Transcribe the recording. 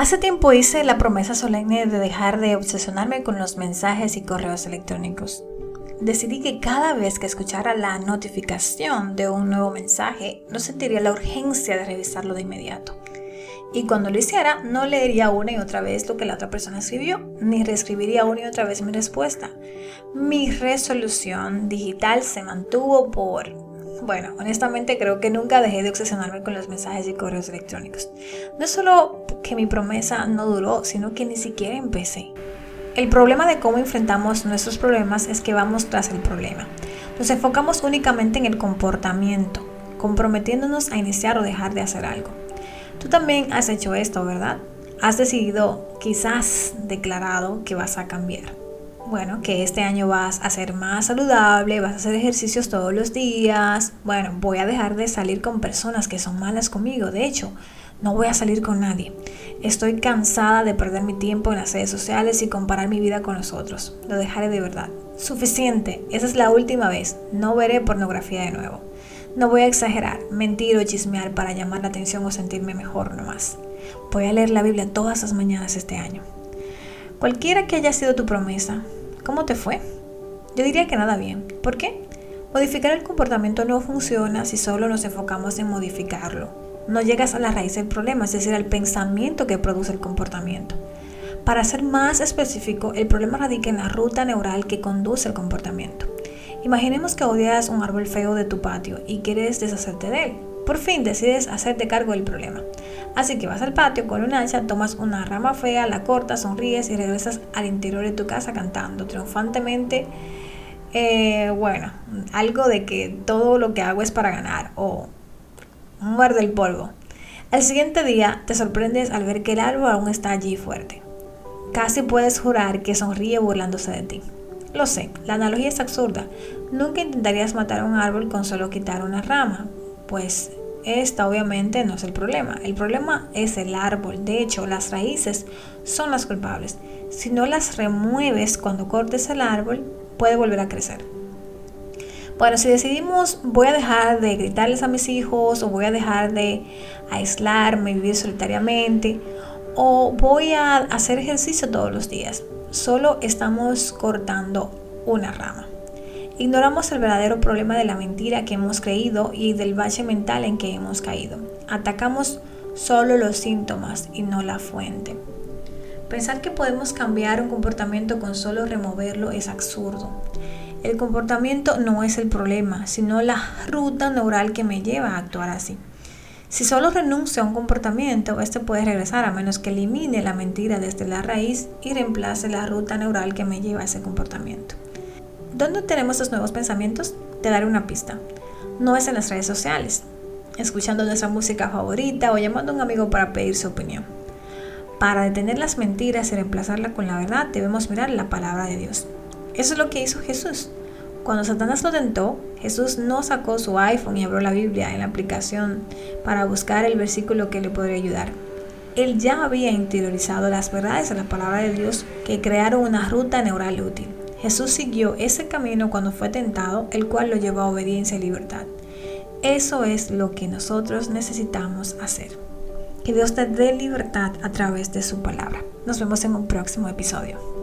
Hace tiempo hice la promesa solemne de dejar de obsesionarme con los mensajes y correos electrónicos. Decidí que cada vez que escuchara la notificación de un nuevo mensaje, no sentiría la urgencia de revisarlo de inmediato. Y cuando lo hiciera, no leería una y otra vez lo que la otra persona escribió, ni reescribiría una y otra vez mi respuesta. Mi resolución digital se mantuvo por bueno, honestamente creo que nunca dejé de obsesionarme con los mensajes y correos electrónicos. No es solo que mi promesa no duró, sino que ni siquiera empecé. El problema de cómo enfrentamos nuestros problemas es que vamos tras el problema. Nos enfocamos únicamente en el comportamiento, comprometiéndonos a iniciar o dejar de hacer algo. Tú también has hecho esto, ¿verdad? Has decidido, quizás declarado, que vas a cambiar bueno, que este año vas a ser más saludable, vas a hacer ejercicios todos los días, bueno, voy a dejar de salir con personas que son malas conmigo, de hecho, no voy a salir con nadie. Estoy cansada de perder mi tiempo en las redes sociales y comparar mi vida con los otros. Lo dejaré de verdad. Suficiente, esa es la última vez. No veré pornografía de nuevo. No voy a exagerar, mentir o chismear para llamar la atención o sentirme mejor nomás. Voy a leer la Biblia todas las mañanas este año. Cualquiera que haya sido tu promesa, ¿Cómo te fue? Yo diría que nada bien. ¿Por qué? Modificar el comportamiento no funciona si solo nos enfocamos en modificarlo. No llegas a la raíz del problema, es decir, al pensamiento que produce el comportamiento. Para ser más específico, el problema radica en la ruta neural que conduce el comportamiento. Imaginemos que odias un árbol feo de tu patio y quieres deshacerte de él. Por fin decides hacerte cargo del problema. Así que vas al patio con un hacha, tomas una rama fea, la cortas, sonríes y regresas al interior de tu casa cantando triunfantemente. Eh, bueno, algo de que todo lo que hago es para ganar o muerde el polvo. El siguiente día te sorprendes al ver que el árbol aún está allí fuerte. Casi puedes jurar que sonríe burlándose de ti. Lo sé, la analogía es absurda. Nunca intentarías matar a un árbol con solo quitar una rama, pues esta obviamente no es el problema. El problema es el árbol. De hecho, las raíces son las culpables. Si no las remueves cuando cortes el árbol, puede volver a crecer. Bueno, si decidimos voy a dejar de gritarles a mis hijos o voy a dejar de aislarme, vivir solitariamente o voy a hacer ejercicio todos los días, solo estamos cortando una rama. Ignoramos el verdadero problema de la mentira que hemos creído y del bache mental en que hemos caído. Atacamos solo los síntomas y no la fuente. Pensar que podemos cambiar un comportamiento con solo removerlo es absurdo. El comportamiento no es el problema, sino la ruta neural que me lleva a actuar así. Si solo renuncio a un comportamiento, este puede regresar a menos que elimine la mentira desde la raíz y reemplace la ruta neural que me lleva a ese comportamiento. ¿Dónde tenemos estos nuevos pensamientos? Te daré una pista. No es en las redes sociales, escuchando nuestra música favorita o llamando a un amigo para pedir su opinión. Para detener las mentiras y reemplazarla con la verdad, debemos mirar la palabra de Dios. Eso es lo que hizo Jesús. Cuando Satanás lo tentó, Jesús no sacó su iPhone y abrió la Biblia en la aplicación para buscar el versículo que le podría ayudar. Él ya había interiorizado las verdades de la palabra de Dios que crearon una ruta neural útil. Jesús siguió ese camino cuando fue tentado, el cual lo llevó a obediencia y libertad. Eso es lo que nosotros necesitamos hacer. Que Dios te dé libertad a través de su palabra. Nos vemos en un próximo episodio.